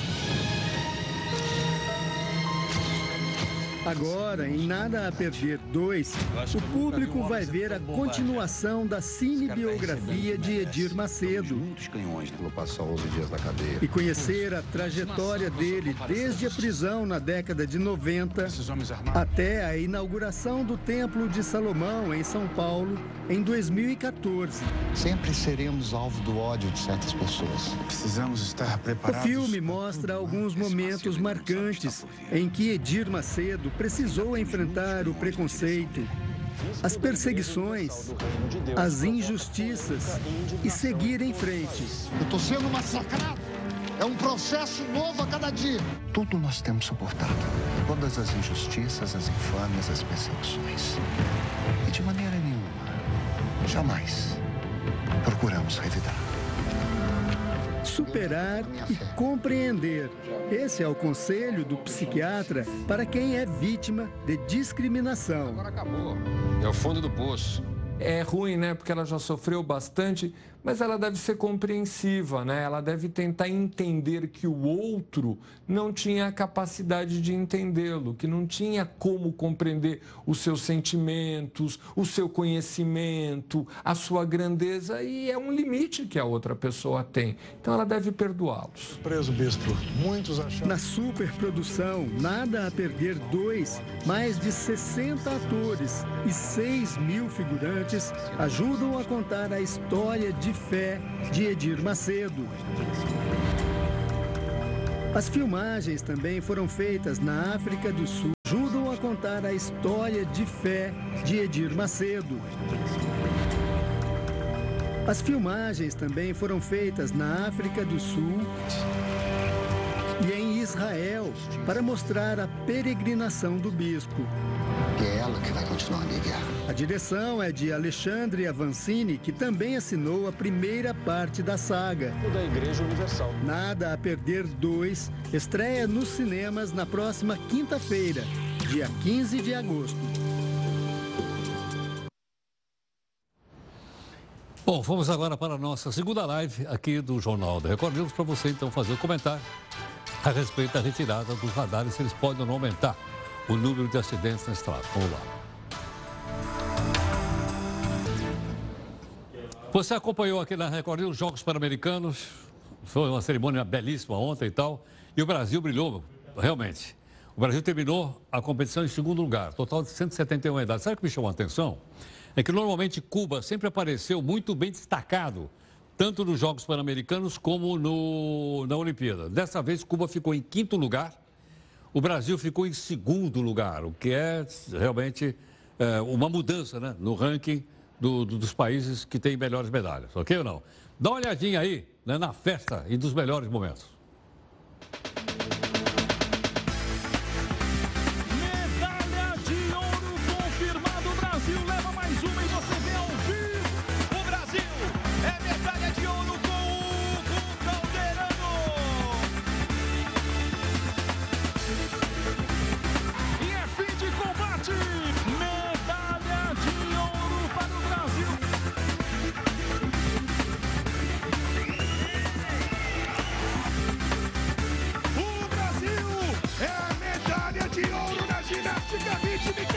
Agora, em Nada a Perder 2, o público vai ver a continuação da cinebiografia de Edir Macedo. e conhecer a trajetória dele desde a prisão na década de 90 até a inauguração do Templo de Salomão em São Paulo em 2014. Sempre seremos alvo do ódio de certas pessoas. Precisamos estar O preparados. filme mostra alguns momentos marcantes em que Edir Macedo precisou enfrentar o preconceito, as perseguições, as injustiças e seguir em frente. Eu estou sendo massacrado. É um processo novo a cada dia. Tudo nós temos suportado. Todas as injustiças, as infâmias, as perseguições. E de maneira nenhuma, jamais, procuramos revidar. Superar e compreender. Esse é o conselho do psiquiatra para quem é vítima de discriminação. É o fundo do poço. É ruim, né? Porque ela já sofreu bastante, mas ela deve ser compreensiva, né? Ela deve tentar entender que o outro não tinha a capacidade de entendê-lo, que não tinha como compreender os seus sentimentos, o seu conhecimento, a sua grandeza e é um limite que a outra pessoa tem. Então ela deve perdoá-los. Preso, bispo. Muitos acharam. Na superprodução Nada a Perder 2, mais de 60 atores e 6 mil figurantes ajudam a contar a história de fé de Edir Macedo. As filmagens também foram feitas na África do Sul, ajudam a contar a história de fé de Edir Macedo. As filmagens também foram feitas na África do Sul e em Israel para mostrar a peregrinação do bispo. E é ela que vai continuar a minha guerra. A direção é de Alexandre Avancini, que também assinou a primeira parte da saga. Da Igreja Universal. Nada a Perder 2 estreia nos cinemas na próxima quinta-feira, dia 15 de agosto. Bom, vamos agora para a nossa segunda live aqui do Jornal da Record News para você então fazer o um comentário a respeito da retirada dos radares, se eles podem ou não aumentar o número de acidentes na estrada. Vamos lá. Você acompanhou aqui na Record os Jogos Pan-Americanos, foi uma cerimônia belíssima ontem e tal, e o Brasil brilhou, realmente. O Brasil terminou a competição em segundo lugar, total de 171 medalhas. Sabe o que me chamou a atenção? É que normalmente Cuba sempre apareceu muito bem destacado, tanto nos Jogos Pan-Americanos como no, na Olimpíada. Dessa vez, Cuba ficou em quinto lugar, o Brasil ficou em segundo lugar, o que é realmente é, uma mudança né, no ranking do, do, dos países que têm melhores medalhas, ok ou não? Dá uma olhadinha aí né, na festa e dos melhores momentos. Did you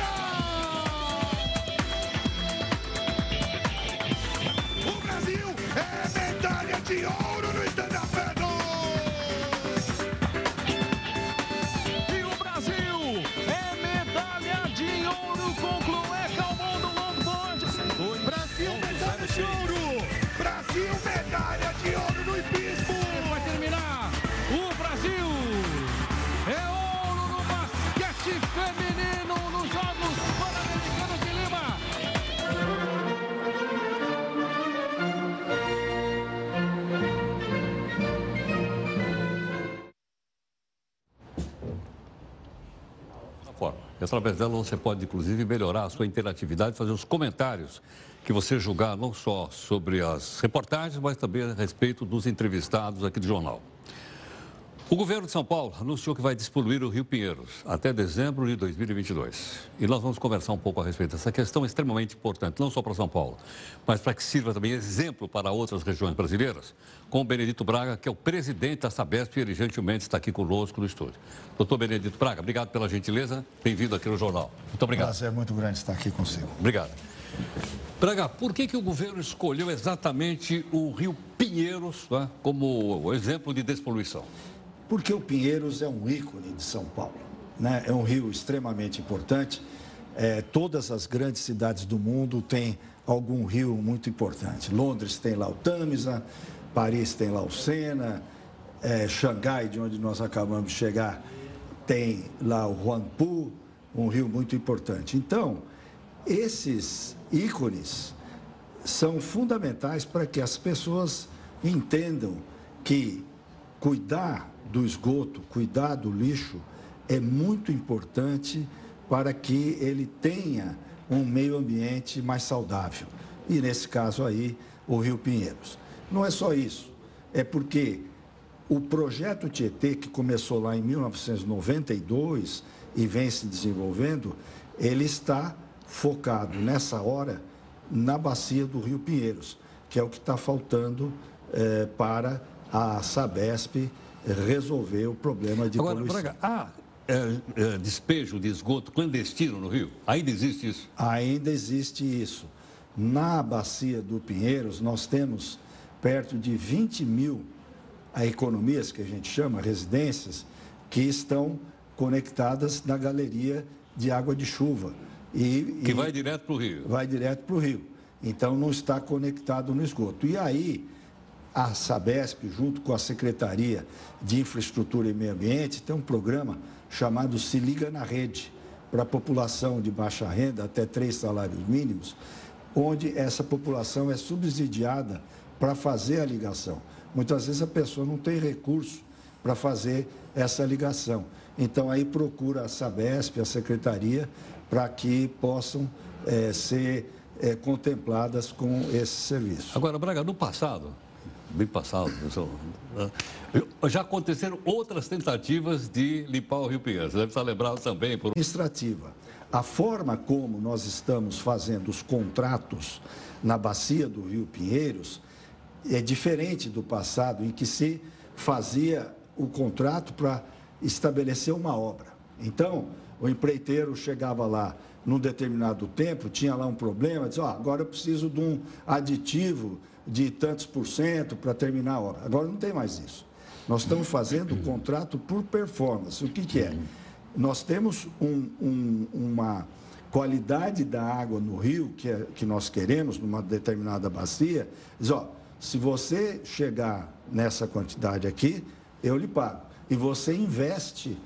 através dela você pode, inclusive, melhorar a sua interatividade, fazer os comentários que você julgar não só sobre as reportagens, mas também a respeito dos entrevistados aqui do jornal. O governo de São Paulo anunciou que vai despoluir o Rio Pinheiros até dezembro de 2022. E nós vamos conversar um pouco a respeito dessa questão extremamente importante, não só para São Paulo, mas para que sirva também exemplo para outras regiões brasileiras, com o Benedito Braga, que é o presidente da Sabesp e ele gentilmente está aqui conosco no estúdio. Doutor Benedito Braga, obrigado pela gentileza, bem-vindo aqui no jornal. Muito obrigado. Prazer é muito grande estar aqui consigo. Obrigado. Braga, por que, que o governo escolheu exatamente o Rio Pinheiros né, como exemplo de despoluição? Porque o Pinheiros é um ícone de São Paulo. Né? É um rio extremamente importante. É, todas as grandes cidades do mundo têm algum rio muito importante. Londres tem lá o Tamisa, Paris tem lá o Sena, é, Xangai, de onde nós acabamos de chegar, tem lá o Huangpu, um rio muito importante. Então, esses ícones são fundamentais para que as pessoas entendam que cuidar do esgoto, cuidar do lixo, é muito importante para que ele tenha um meio ambiente mais saudável. E nesse caso aí, o Rio Pinheiros. Não é só isso, é porque o projeto Tietê, que começou lá em 1992 e vem se desenvolvendo, ele está focado nessa hora na bacia do Rio Pinheiros, que é o que está faltando é, para a Sabesp resolver o problema de Agora, poluição. Braga, há é, é, despejo de esgoto clandestino no Rio? Ainda existe isso? Ainda existe isso. Na bacia do Pinheiros, nós temos perto de 20 mil economias, que a gente chama, residências, que estão conectadas na galeria de água de chuva. E, que e vai direto para o rio. Vai direto para o rio. Então, não está conectado no esgoto. E aí, a Sabesp, junto com a Secretaria de Infraestrutura e Meio Ambiente, tem um programa chamado Se Liga na Rede, para a população de baixa renda, até três salários mínimos, onde essa população é subsidiada para fazer a ligação. Muitas vezes a pessoa não tem recurso para fazer essa ligação. Então, aí procura a Sabesp, a Secretaria, para que possam é, ser é, contempladas com esse serviço. Agora, Braga, no passado, bem passado. Né? Já aconteceram outras tentativas de limpar o Rio Pinheiros. Deve estar lembrado também por. Administrativa. A forma como nós estamos fazendo os contratos na bacia do Rio Pinheiros é diferente do passado, em que se fazia o contrato para estabelecer uma obra. Então, o empreiteiro chegava lá num determinado tempo, tinha lá um problema, dizia, oh, agora eu preciso de um aditivo de tantos por cento para terminar a obra. Agora não tem mais isso. Nós estamos fazendo o contrato por performance. O que, que é? Nós temos um, um, uma qualidade da água no rio que, é, que nós queremos, numa determinada bacia, diz, ó, se você chegar nessa quantidade aqui, eu lhe pago. E você investe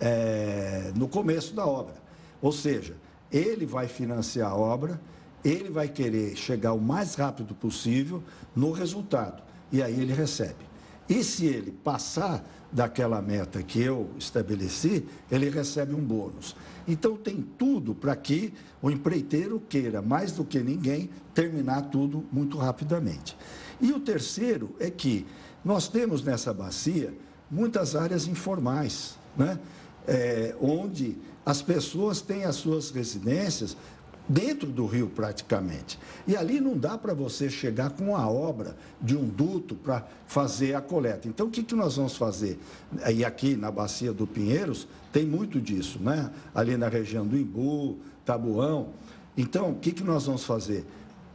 é, no começo da obra. Ou seja, ele vai financiar a obra, ele vai querer chegar o mais rápido possível no resultado. E aí ele recebe. E se ele passar daquela meta que eu estabeleci, ele recebe um bônus. Então tem tudo para que o empreiteiro queira, mais do que ninguém, terminar tudo muito rapidamente. E o terceiro é que nós temos nessa bacia muitas áreas informais, né? É, onde as pessoas têm as suas residências dentro do rio praticamente. E ali não dá para você chegar com a obra de um duto para fazer a coleta. Então o que, que nós vamos fazer? E aqui na bacia do Pinheiros tem muito disso, né? Ali na região do Imbu, Tabuão. Então o que, que nós vamos fazer?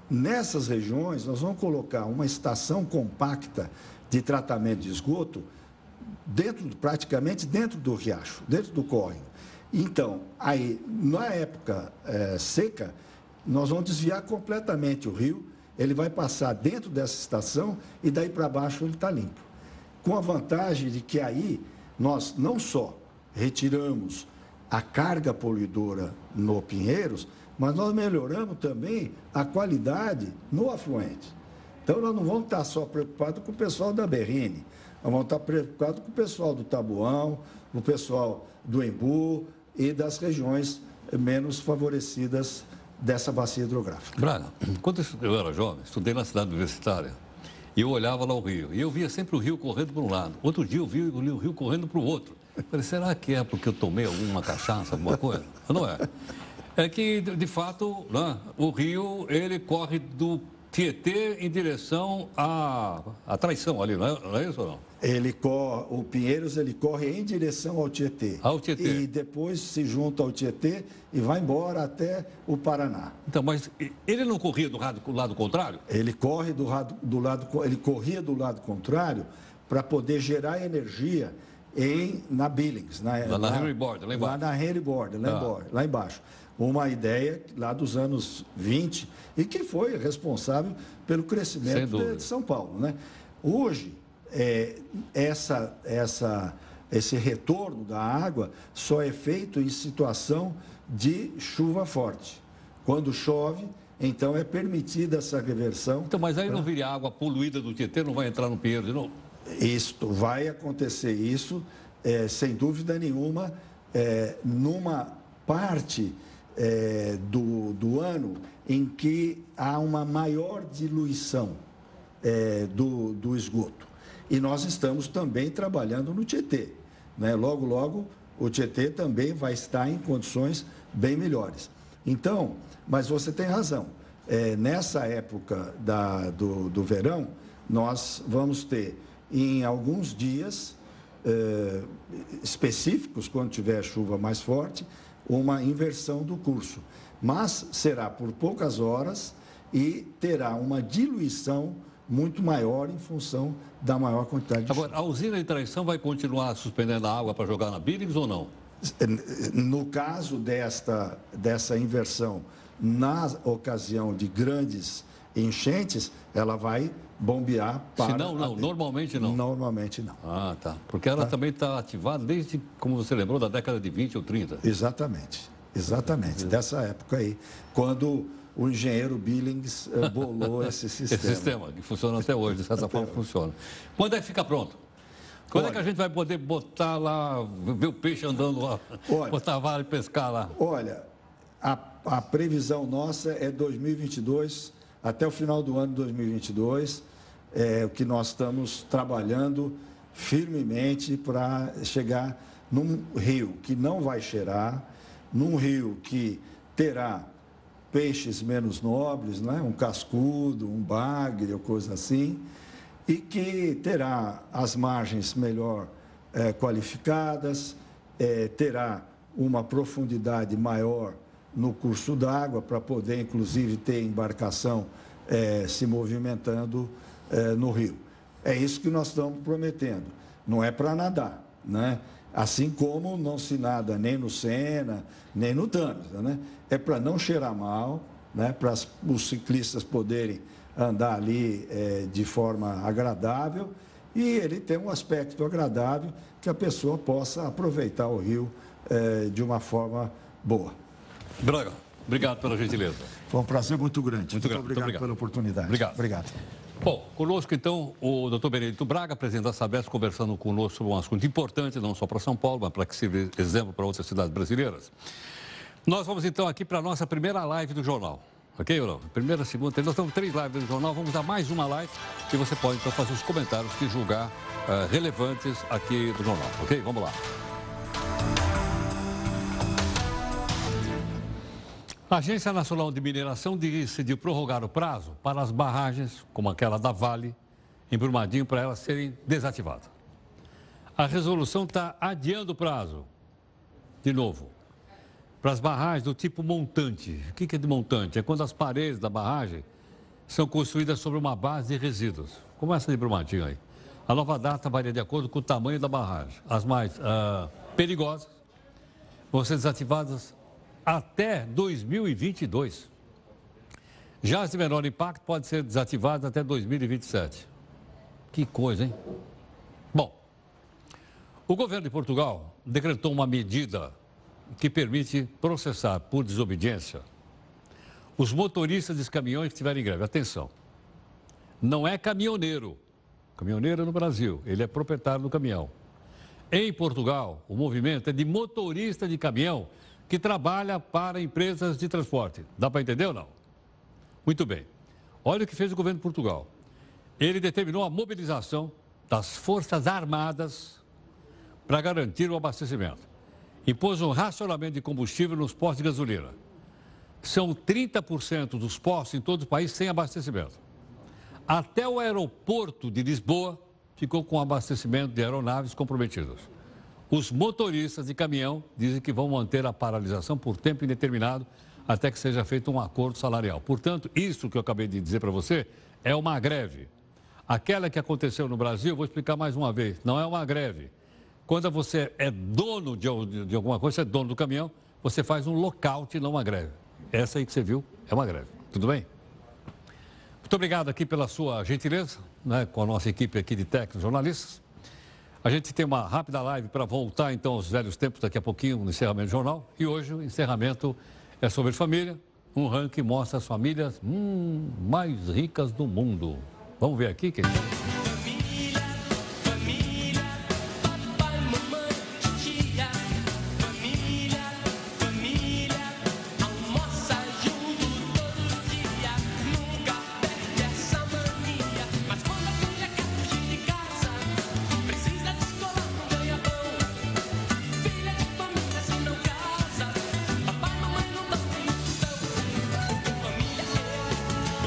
Nessas regiões nós vamos colocar uma estação compacta de tratamento de esgoto dentro, praticamente dentro do riacho, dentro do córrego. Então, aí, na época é, seca, nós vamos desviar completamente o rio, ele vai passar dentro dessa estação e daí para baixo ele está limpo. Com a vantagem de que aí nós não só retiramos a carga poluidora no Pinheiros, mas nós melhoramos também a qualidade no afluente. Então nós não vamos estar só preocupados com o pessoal da Berrine, nós vamos estar preocupados com o pessoal do Tabuão, o pessoal do Embu, e das regiões menos favorecidas dessa bacia hidrográfica. Braga, quando eu era jovem, estudei na cidade universitária e eu olhava lá o rio. E eu via sempre o rio correndo para um lado. Outro dia eu vi o rio correndo para o outro. Eu falei, será que é porque eu tomei alguma cachaça, alguma coisa? Não é. É que, de fato, né, o rio, ele corre do Tietê em direção à, à traição ali, não é, não é isso ou não? Ele corre, o Pinheiros ele corre em direção ao Tietê. Ao Tietê. E depois se junta ao Tietê e vai embora até o Paraná. Então, mas ele não corria do lado, do lado contrário? Ele corre do lado, do lado ele corria do lado contrário para poder gerar energia em na Billings, na, lá, na Henry Board, lá embaixo. Lá na Henry lá, ah. lá embaixo uma ideia lá dos anos 20 e que foi responsável pelo crescimento de, de São Paulo. Né? Hoje, é, essa, essa, esse retorno da água só é feito em situação de chuva forte. Quando chove, então é permitida essa reversão. Então, mas aí pra... não viria água poluída do Tietê, não vai entrar no Pinheiro de novo? Isto, vai acontecer isso, é, sem dúvida nenhuma, é, numa parte é, do, do ano em que há uma maior diluição é, do, do esgoto. E nós estamos também trabalhando no Tietê. Né? Logo, logo, o Tietê também vai estar em condições bem melhores. Então, mas você tem razão. É, nessa época da, do, do verão, nós vamos ter em alguns dias é, específicos, quando tiver chuva mais forte, uma inversão do curso, mas será por poucas horas e terá uma diluição muito maior em função da maior quantidade de Agora, chuva. a usina de traição vai continuar suspendendo a água para jogar na Billings ou não? No caso desta, dessa inversão, na ocasião de grandes enchentes, ela vai bombear para. Se não, não, normalmente não. Normalmente não. Ah, tá. Porque ela tá. também está ativada desde, como você lembrou, da década de 20 ou 30. Exatamente. Exatamente. É. Dessa época aí. Quando o engenheiro Billings eh, bolou esse sistema. esse sistema, que funciona até hoje, de certa forma funciona. Quando é que fica pronto? Quando olha, é que a gente vai poder botar lá, ver o peixe andando lá, olha, botar a vara e pescar lá? Olha, a, a previsão nossa é 2022 até o final do ano de 2022, é o que nós estamos trabalhando firmemente para chegar num rio que não vai cheirar, num rio que terá peixes menos nobres, né? um cascudo, um bagre ou coisa assim, e que terá as margens melhor é, qualificadas, é, terá uma profundidade maior no curso d'água para poder, inclusive, ter embarcação é, se movimentando no rio. É isso que nós estamos prometendo. Não é para nadar, né? Assim como não se nada nem no Sena, nem no Tâmisa, né? É para não cheirar mal, né? Para os ciclistas poderem andar ali é, de forma agradável e ele tem um aspecto agradável que a pessoa possa aproveitar o rio é, de uma forma boa. Braga, obrigado pela gentileza. Foi um prazer muito grande. Muito, muito, grande. Obrigado, obrigado, pela oportunidade. Obrigado. Obrigado. Bom, conosco então o doutor Benedito Braga, presidente da Sabesp, conversando conosco sobre um assunto importante, não só para São Paulo, mas para que sirva exemplo para outras cidades brasileiras. Nós vamos então aqui para a nossa primeira live do jornal. Ok, Bruno? Primeira, segunda, nós temos três lives do jornal, vamos dar mais uma live e você pode então fazer os comentários que julgar uh, relevantes aqui do jornal. Ok? Vamos lá. A Agência Nacional de Mineração decidiu prorrogar o prazo para as barragens, como aquela da Vale, em Brumadinho, para elas serem desativadas. A resolução está adiando o prazo, de novo, para as barragens do tipo montante. O que é de montante? É quando as paredes da barragem são construídas sobre uma base de resíduos, como essa de Brumadinho aí. A nova data varia de acordo com o tamanho da barragem. As mais uh, perigosas vão ser desativadas até 2022. Já as de menor impacto podem ser desativadas até 2027. Que coisa, hein? Bom, o governo de Portugal decretou uma medida que permite processar por desobediência os motoristas dos caminhões que estiverem em greve. Atenção, não é caminhoneiro. Caminhoneiro é no Brasil, ele é proprietário do caminhão. Em Portugal, o movimento é de motorista de caminhão que trabalha para empresas de transporte. Dá para entender ou não? Muito bem. Olha o que fez o governo de Portugal. Ele determinou a mobilização das Forças Armadas para garantir o abastecimento. Impôs um racionamento de combustível nos postos de gasolina. São 30% dos postos em todo o país sem abastecimento. Até o aeroporto de Lisboa ficou com abastecimento de aeronaves comprometidas. Os motoristas de caminhão dizem que vão manter a paralisação por tempo indeterminado até que seja feito um acordo salarial. Portanto, isso que eu acabei de dizer para você é uma greve. Aquela que aconteceu no Brasil, vou explicar mais uma vez, não é uma greve. Quando você é dono de, de alguma coisa, você é dono do caminhão, você faz um lockout, não uma greve. Essa aí que você viu é uma greve. Tudo bem? Muito obrigado aqui pela sua gentileza, né, com a nossa equipe aqui de técnicos jornalistas. A gente tem uma rápida live para voltar então aos velhos tempos daqui a pouquinho no encerramento do jornal. E hoje o encerramento é sobre família. Um ranking mostra as famílias hum, mais ricas do mundo. Vamos ver aqui, querido?